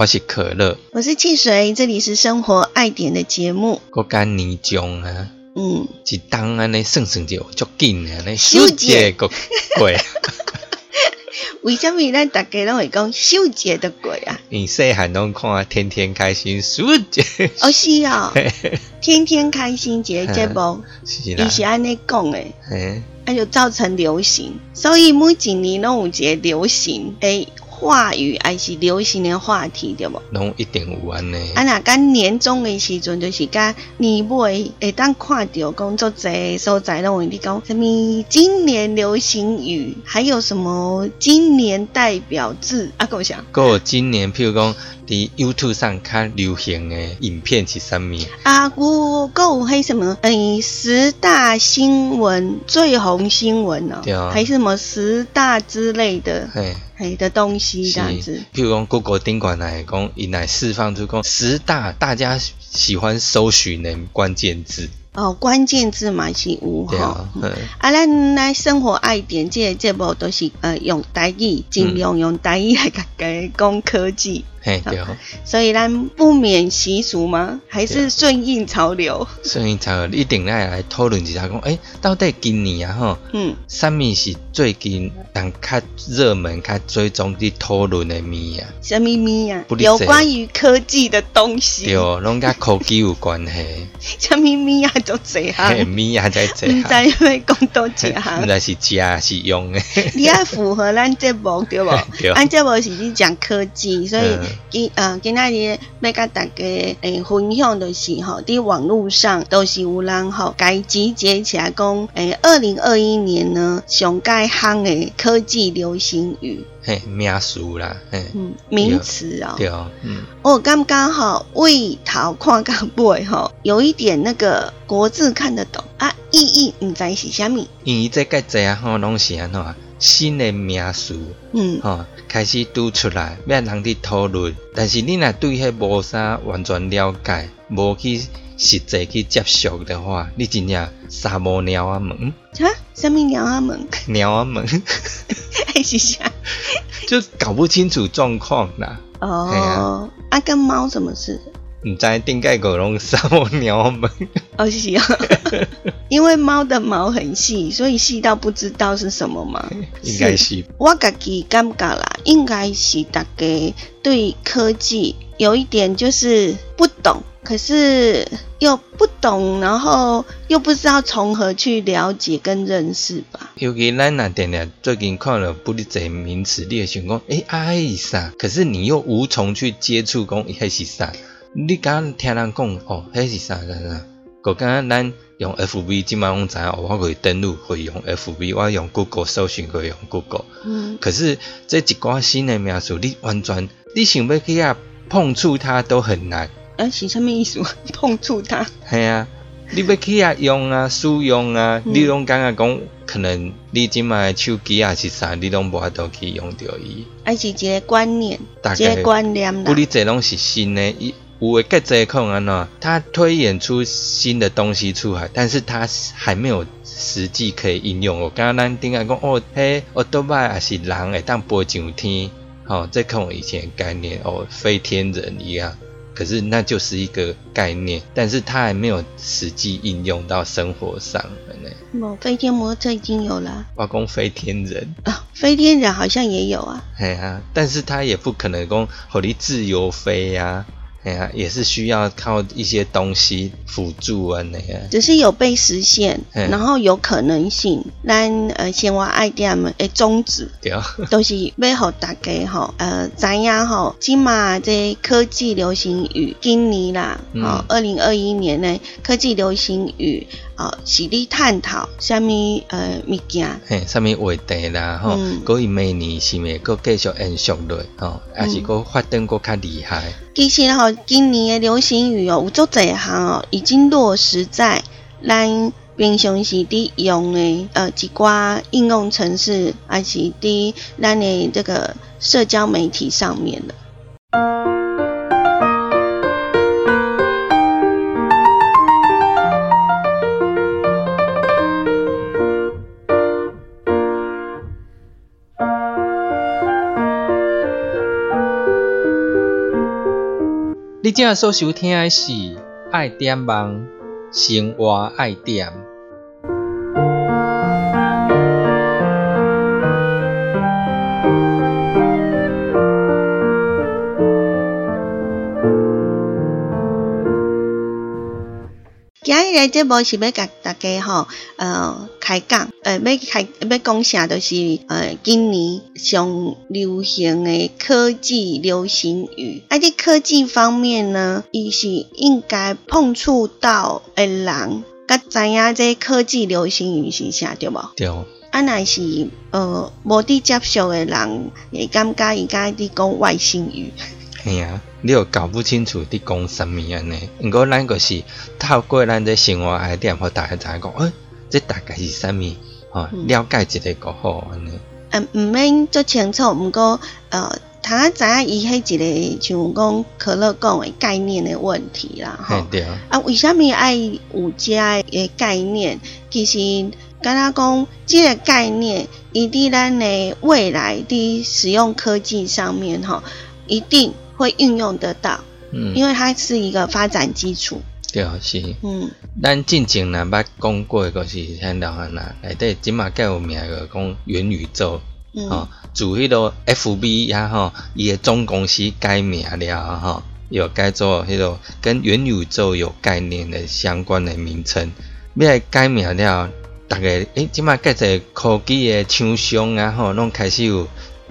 我是可乐，我是汽水，这里是生活爱点的节目。国干年终啊，嗯，一当安尼算算就足紧啊，尼休节个过。为什么咱大家拢会讲休节的鬼啊？你细汉拢看天天开心暑节，哦是哦，天天开心节节目，是啦，伊是安尼讲诶，嘿，那就造成流行，所以每一年拢有一个流行诶话语，还是流行的话题，对不？拢一定有安尼。啊，若讲年终的时阵，就是甲年尾会当看到工作者所在拢会你讲什么今年流行语，还有什么今年代表字啊？够啥？还有今年，譬如讲伫 YouTube 上较流行的影片是啥物？啊，有还有迄什么？诶，十大新闻最红新闻哦、对啊还是什么十大之类的，嘿，嘿的东西这样子。譬如讲 Google 顶管来讲，伊来释放出讲十大大家喜欢搜寻的关键字，哦，关键字嘛是有吼。对啊，嗯，啊，咱来生活爱点这个节目都是呃用台语，尽量用台语来家讲科技，嘿，对，所以咱不免习俗吗？还是顺应潮流？顺应潮流一定来来讨论一下讲，诶、到底今年啊吼，嗯，啥物是最近人较热门、较追踪伫讨论的物啊？什么咪啊有关于科技的东西。对，，拢甲科技有关系，什么咪啊都这嘿，行，物啊在这唔下，知要讲多一毋行。知是食还是用的，你要符合咱节目对无？对咱节目是去讲科技，所以嗯今呃今仔日要甲大家诶分享的是吼，伫网络上都是有人吼，该集结起来讲诶，二零二一年呢上界夯诶科技流行语，嘿，名词啦，嘿，嗯，名词哦。对，嗯，我刚刚吼为头看到尾吼，有一点那个国字看得懂啊，意义唔知是虾米，因为这个济啊吼，拢是安怎啊新的名词嗯，吼，开始拄出来，要人伫讨论，但是你若对迄无啥完全了解，无去实际去接触的话，你真正三无鸟啊问，哈，什么鸟啊门，鸟啊问，还 是啥？就搞不清楚状况啦。嘿哦，啊，跟猫什么事？毋知顶界个拢沙无鸟啊问，哦，是啊，因为猫的毛很细，所以细到不知道是什么嘛。应该是我自己感觉啦，应该是大家对科技有一点就是不懂，可是又不懂，然后又不知道从何去了解跟认识吧。尤其咱若定定最近看了不哩侪名词，你会想讲，诶、啊，迄是啥？可是你又无从去接触，讲迄是啥？你敢听人讲，哦，迄是啥啥啥？个敢咱用 FB 即摆拢知影，哦我会登录会用 FB，我用 Google 搜寻会用 Google。嗯，可是这一寡新的名词，你完全你想要去啊碰触它都很难。啊，是啥物意思？碰触它？系啊，你要去啊用啊 使用啊，嗯你拢感觉讲可能你即卖手机啊是啥，你拢无法度去用到伊。还是一个观念，大个观念啦不。你这拢是新的，伊有诶个这可能安怎，它推演出新的东西出来，但是他还没有实际可以应用。我刚刚咱顶下讲哦，嘿，我多拜也是人会当飞上天，哦，这跟我以前的概念哦，飞天人一样。可是那就是一个概念，但是它还没有实际应用到生活上的呢。哦，飞天摩托车已经有了我讲飞天人，啊，飞天人好像也有啊。哎啊，但是它也不可能讲和你自由飞呀、哎呀，也是需要靠一些东西辅助啊那个。只是有被实现，嗯然后有可能性。咱呃，先话爱店的宗旨对啊，都是要互大家吼，呃，知影吼，即马这科技流行语，今年啦，嗯哦，二零二一年呢，科技流行语，哦，是咧探讨什么呃物件，嘿，虾米话题啦，吼、嗯搁伊明年是咪搁继续延续落，吼、还是搁发展搁较厉害？其实吼，今年的流行语哦，有足侪项哦，已经落实在咱平常时伫用的呃一寡应用程式，还是伫咱的这个社交媒体上面了。你正所收听的是《爱点网生活爱点》。今日的节目是要甲大家吼，呃，开讲，呃，要开要讲啥，就是呃，今年上流行的科技流行语。啊，伫科技方面呢，伊是应该碰触到的人，甲知影这科技流行语是啥，对无？对，啊，若是呃无伫接触的人，会感觉伊家伫讲外星语。嘿啊，你又搞不清楚伫讲啥物安尼。毋过咱就是透过咱这生活爱点，互大家知影讲，诶、这大概是啥物？吼、嗯了解一个就好安尼。呃，毋免足清楚，毋过呃，他知影伊迄一个像讲可乐讲诶概念诶问题啦，吼嘿。对，啊，为虾米爱有遮诶概念？其实，敢若讲，即个概念，伊伫咱诶未来伫使用科技上面，吼，一定会运用得到，嗯，因为它是一个发展基础。对是。嗯咱进前若捌讲过，就是像老汉啊，内底即马较有名个讲元宇宙，嗯、吼、自迄个 FB 啊吼，伊个总公司改名了吼，有改做迄个跟元宇宙有概念的相关的名称。要来改名了，逐个诶，即马介侪科技的厂商啊吼，拢开始有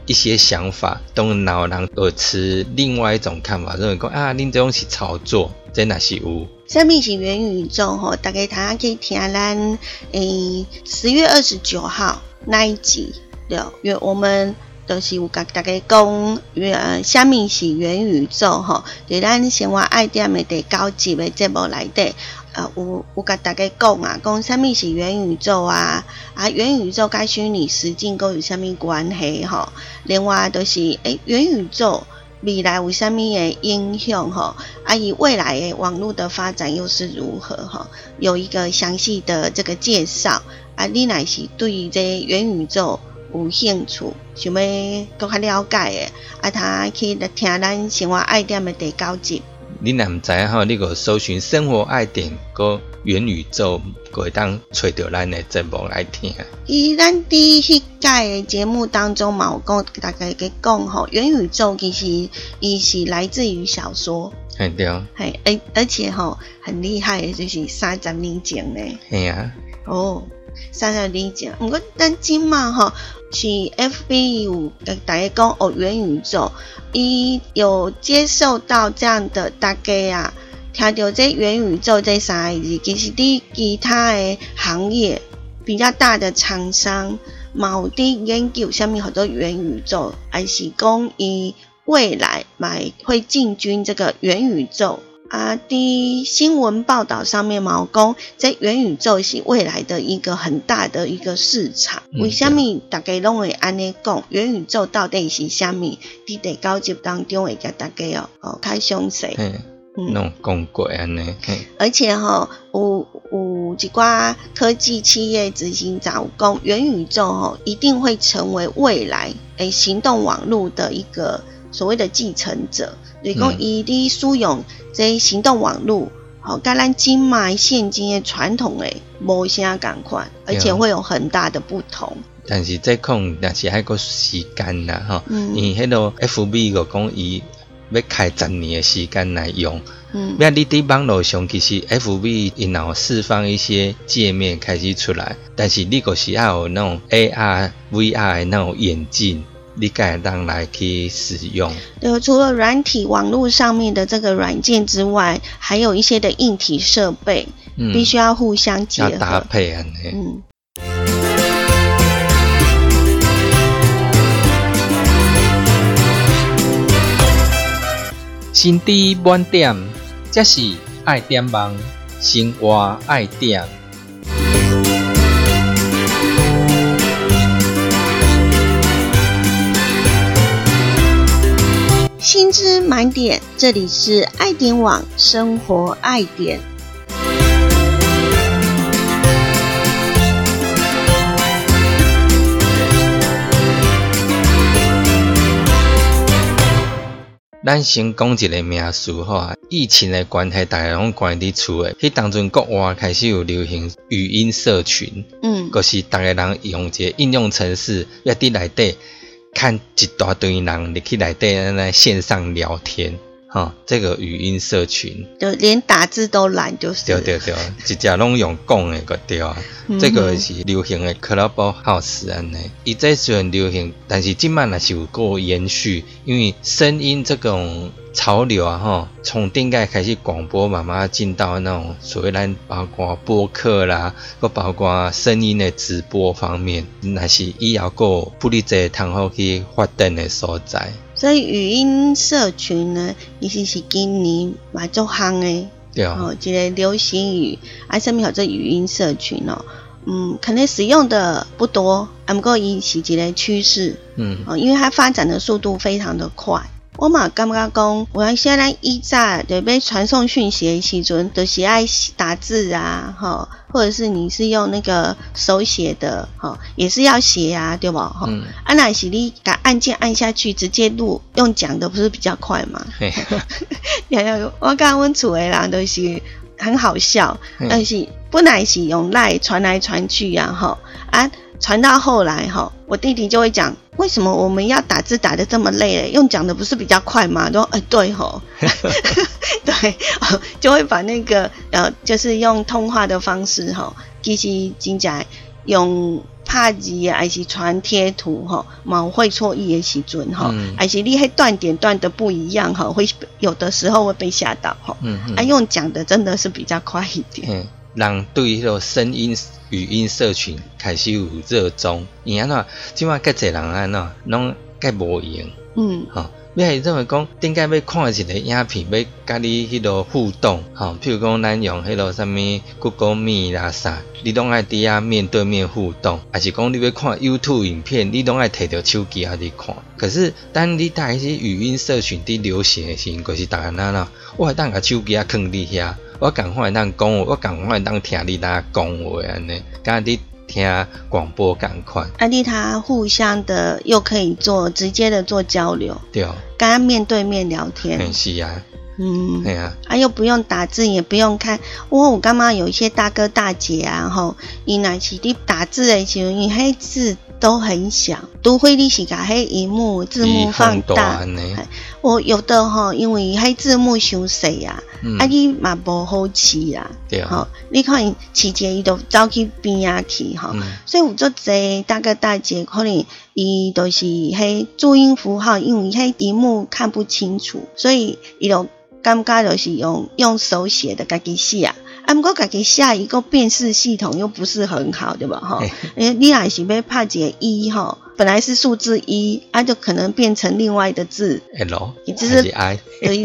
一些想法，当然有人有持另外一种看法，认为讲啊，恁这种是炒作，这若是有。下面是元宇宙？吼，大家大家可以听咱诶十月二十九号那一集的，因为我们都是有甲大家讲，呃，什么是元宇宙？吼，伫咱生活爱点的第九集的节目内底，呃，有有甲大家讲啊，讲什么是元宇宙啊？啊，元宇宙甲虚拟实境佫有啥物关系？吼，另外就是诶，元宇宙。未来有啥物诶影响吼？啊，以未来的网络的发展又是如何吼？有一个详细的这个介绍啊，你若是对于这元宇宙有兴趣，想要更较了解的，啊，他去听咱生活爱点的第九集。你若毋知影吼，你个搜寻生活爱点个元宇宙，就会当找到咱的节目来听。伊咱伫迄届的节目当中嘛，有讲大家给讲吼，元宇宙其实伊是来自于小说，很对，嘿，而而且吼很厉害的就是三十年前呢。嘿啊，哦，三十年前，毋过咱即嘛吼是 FB 有跟大家讲哦，元宇宙，伊有接受到这样的大家啊，听到这元宇宙这三个字，其实伫其他的行业比较大的厂商，嘛有伫研究下面好多元宇宙，还是讲伊未来买会进军这个元宇宙。啊，伫新闻报道上面嘛有讲，这元宇宙是未来的一个很大的一个市场。嗯为什么大家拢会安尼讲？元宇宙到底是虾米？伫第九集当中会甲大家哦哦开详细。嘿，嗯，拢讲过安尼，嘿，而且吼、有有一寡科技企业执行长有讲，元宇宙吼、一定会成为未来诶行动网络的一个所谓的继承者。就是讲，嗯伊伫使用这行动网络，吼、甲咱今卖现今的传统诶无啥共款，而且会有很大的不同。但是这可能若是还个时间啦吼，嗯伊迄个 FB 个讲伊要开十年的时间来用。嗯那你伫网络上其实 FB 因有释放一些界面开始出来，但是你个是要有那种 AR、VR 的那种眼镜，你才会当来去使用。对，除了软体网络上面的这个软件之外，还有一些的硬体设备，嗯，必须要互相结要搭。配。嗯。生心知满点，这是爱点网生活爱点。薪资满点，这里是爱点网生活爱点。咱先讲一个名词吼啊，疫情的关系，大家拢关伫厝诶。迄当阵国外开始有流行语音社群，嗯，就是逐个人用一个应用程式，要伫内底看一大堆人入去内底安尼线上聊天，吼，这个语音社群，就连打字都懒，就是。对对对，直接拢用讲诶个对啊。这个是流行的 Clubhouse 安尼，伊这虽然流行，但是今晚也是有够延续，因为声音这种潮流啊，吼，从顶盖开始广播，慢慢进到那种所谓咱包括播客啦，个包括声音的直播方面，那是以后个不哩在通好去发展的所在。所以语音社群呢，其实是今年蛮做行的。对哦，一个流行语，啊，上面叫做语音社群哦？嗯，可能使用的不多，啊，不过引起一个趋势，嗯，哦，因为它发展的速度非常的快。我嘛感觉讲，我现在一在对被传送讯息的时阵，都是爱打字啊，哈，或者是你是用那个手写的，哈，也是要写啊，对不？哈，啊，那是你把按键按下去，直接录，用讲的不是比较快吗？我刚问楚诶人，都是很好笑，但是不乃是用赖传来传去呀，哈，啊。传到后来哈，我弟弟就会讲，为什么我们要打字打的这么累？用讲的不是比较快吗？说，哎，对吼，对，就会把那个呃，就是用通话的方式哈，其实真正用拍字还是传贴图哈，毛会错意的时准哈，还是你迄断点断的不一样哈，会有的时候会被吓到哈，啊，用讲的真的是比较快一点。人对迄个声音语音社群开始有热衷，伊安怎？即马介侪人安怎？拢介无用，嗯，吼。你系认为讲，顶解要看一个影片，要甲你迄个互动，吼？譬如讲，咱用迄个啥物 Google Meet 啦啥，你拢爱伫遐面对面互动，还是讲你要看 YouTube 影片，你拢爱摕着手机啊伫看。可是，当你带迄些语音社群伫流行诶时阵，就是逐个安啦，我当甲手机啊放伫遐。我赶快当讲话，我赶快当听你那讲话安尼，刚你听广播赶快。安利他互相的又可以做直接的做交流，对，刚刚面对面聊天，是啊，嗯，对啊，啊又不用打字，也不用看。我我刚刚有一些大哥大姐啊，吼，伊那是你打字的时候，你黑字。都很小，除非你是甲黑荧幕字幕放大。我有的吼，因为黑字幕伤细啊，啊你嘛无好饲啊。对啊。你看饲者伊都走去边仔去哈，所以有做这大哥大姐可能伊都是黑注音符号，因为黑荧幕看不清楚，所以伊都感觉就是用用手写的家己写啊。啊，不过家己下一个辨识系统又不是很好，对吧？哈，你你还是被怕解一哈，本来是数字一，啊，就可能变成另外的字，L，也就是 I，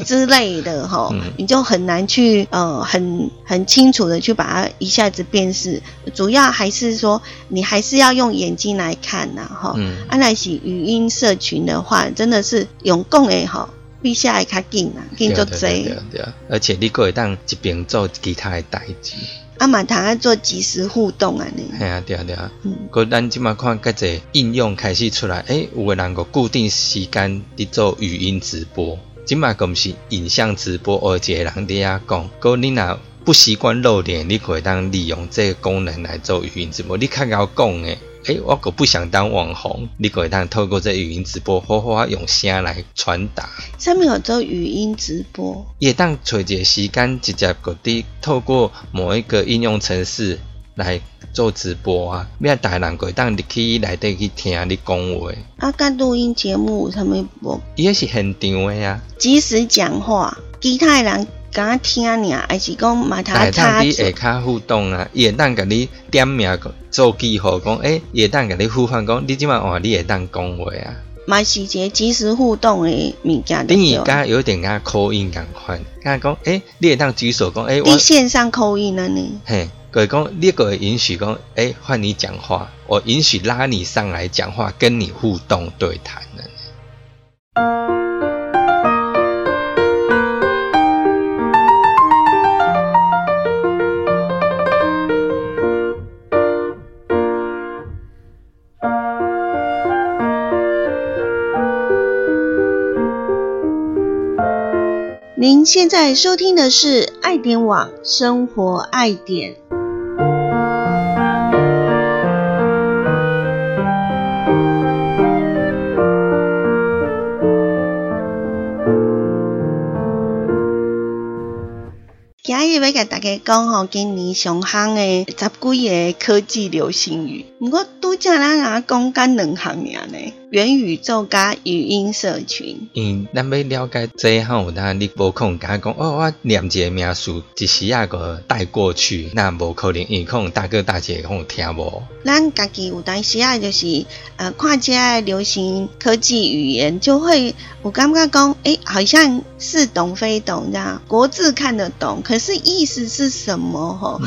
之类的哈，你就很难去呃很很清楚的去把它一下子辨识。主要还是说你还是要用眼睛来看呐，哈。啊，那是语音社群的话，真的是用共诶哈。比下会较紧啊，紧足济。对对，而且你可会当一边做其他的代志。啊嘛，通啊做即时互动安尼。系啊，对啊对啊。嗯。个咱即马看较侪应用开始出来，诶，有个人个固定时间伫做语音直播，即马个毋是影像直播，而一个人伫遐讲。个你若不习惯露脸，你可以当利用这个功能来做语音直播。你较晓讲诶。哎，我可不想当网红，你可以当透过这语音直播，好好用声来传达。上面有做语音直播，也当找一个时间，直接个滴透过某一个应用程式来做直播啊。咩大人可以当入去内底去听你讲话。啊，干录音节目上面播，也是现场的呀。即时讲话，其他人。敢听尔，还是讲买他插下骹互动啊，伊会当甲你点名做记号，讲诶，会当甲你呼唤讲，你即摆换你会当讲话啊。嘛是一个即时互动的物件。等于刚有点啊口音共款，刚讲诶，你会当举手讲诶，我线上口音了呢。嘿，各位讲，你个允许讲诶，换你讲话，我允许拉你上来讲话，跟你互动对谈了。现在收听的是爱点网生活爱点。今日要甲大家讲吼，今年上行的十几个科技流行语，不过拄则咱啊讲干两项尔呢。元宇宙加语音社群，嗯，咱要了解这吼，那你无可能讲讲哦，我念一个名词，一时啊个带过去，那无可能，因可能大哥大姐可能听无。咱家己有当时啊，就是呃，看这流行科技语言，就会我感觉讲，诶，好像似懂非懂这样，国字看得懂，可是意思是什么？吼，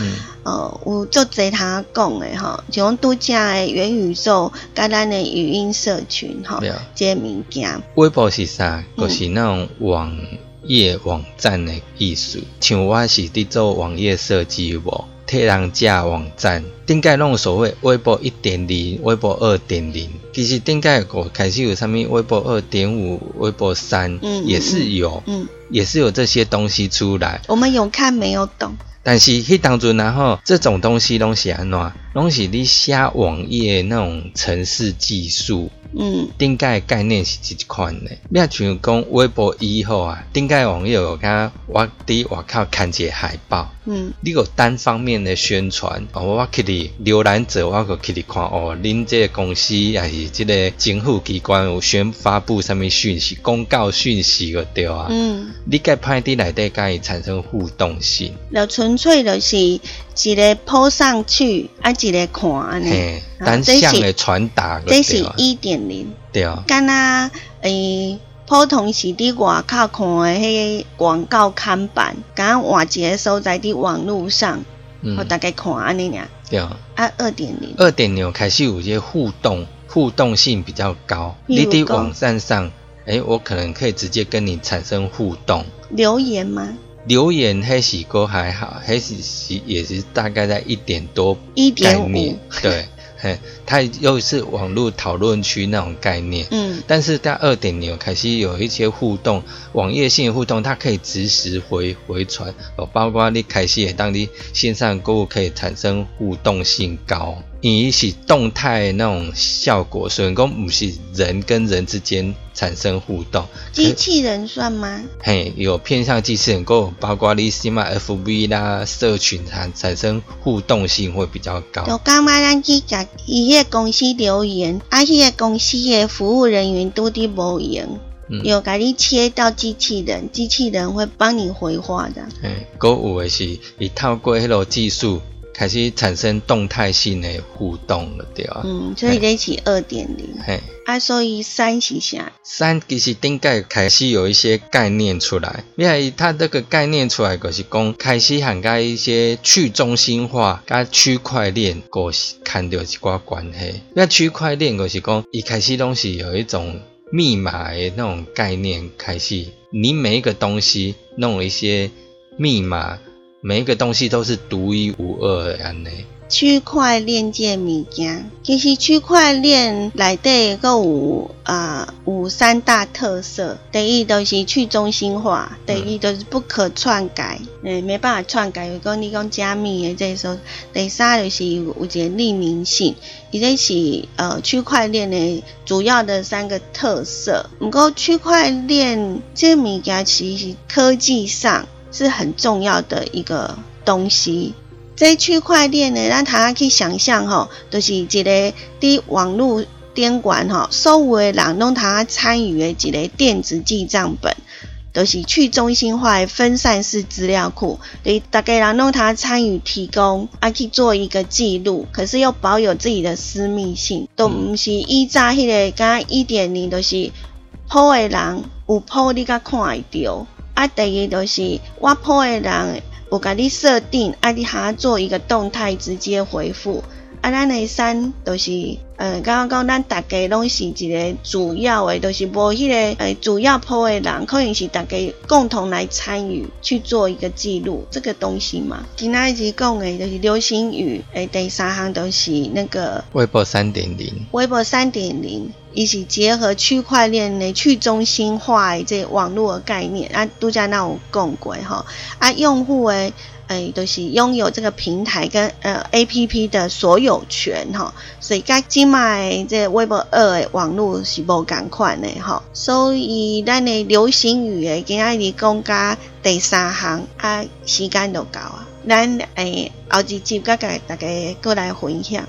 呃，有做这他讲的吼，像度假的元宇宙，甲咱的语音社群。群哈，这物件。微博是啥？就是那种网页网站的意思。像我是伫做网页设计无，替人架网站。顶界弄所谓微博一点零、微博二点零，其实顶界我开始有啥物微博二点五、微博三，嗯，也是有，嗯，也是有这些东西出来。我们有看没有懂？但是迄当阵，然后这种东西拢是安怎？拢是你写网页那种程式技术。嗯，顶界概念是一款的。你啊像讲微博以后啊，顶界网页我看我伫外口看一个海报，嗯，你个单方面的宣传，哦，我去哩浏览者，我个去哩看哦，恁这个公司也是这个政府机关有宣发布什么讯息、公告讯息个对啊，嗯，你该派伫内底甲伊产生互动性，那纯粹就是一个铺上去，啊，一个看安尼。单向的传达，这是一点零。对啊。敢若诶，普通是伫外口看的迄个广告看板，敢换一个所在伫网络上，互大家看安尼尔。对啊。啊，二点零。二点零开始有些互动，互动性比较高。你伫网站上，诶，我可能可以直接跟你产生互动。留言吗？留言黑喜哥还好，黑喜喜也是大概在一点多。一点五。对。嘿，它又是网络讨论区那种概念，嗯，但是在二点零开始有一些互动，网页性互动，它可以及时回回传，哦，包括你开始也当你线上购物可以产生互动性高。引起动态那种效果，所以讲不是人跟人之间产生互动，机器人算吗？嘿，有偏向机器人，够包括你起码 F B 啦，社群产产生互动性会比较高。就刚刚咱去甲伊个公司留言，啊，迄个公司的服务人员都伫无用，有甲你切到机器人，机器人会帮你回话的。嘿，够有的是，伊透过迄个技术。开始产生动态性的互动了，对啊。嗯，所以这是二点零。嘿，啊，所以三是啥？三其实顶盖开始有一些概念出来，因为它这个概念出来就是讲开始涵盖一些去中心化跟区块链，个是看到一寡关系。那区块链就是讲一开始东西有一种密码的那种概念开始，你每一个东西弄一些密码。每一个东西都是独一无二的安尼。区块链这物件，其实区块链内底个有啊有三大特色。第一就是去中心化，第二就是不可篡改，诶没办法篡改。如果你讲加密的这时候，第三就是有一个匿名性，伊这是呃区块链的主要的三个特色。不过区块链这物件其实科技上。是很重要的一个东西。在区块链呢，让大家去想象吼，就是一个伫网络监管吼，所有的人拢他参与的一个电子记账本。都是去中心化的分散式资料库，对大家人拢他参与提供，啊去做一个记录，可是又保有自己的私密性，都毋是依照迄个甲一点零，都是破的人有破你甲看会到，啊第二个就是我破的人有甲你设定，啊你哈做一个动态直接回复。啊，咱的三都是，呃，刚刚讲咱大家拢是一个主要的，都是无迄个，呃，主要铺的人，可能是大家共同来参与去做一个记录这个东西嘛。今仔日讲的就是流行语，诶，第三项都是那个微博三点零，微博三点零，一是结合区块链的去中心化的这网络的概念，啊，都在那有讲过吼，啊，用户诶。都是拥有这个平台跟呃 A P P 的所有权哈，所以该今卖这微博二的网络是无共款的哈，所以咱的流行语诶，今仔日讲加第三行啊，时间就到啊，咱诶后一集再甲大家过来分享。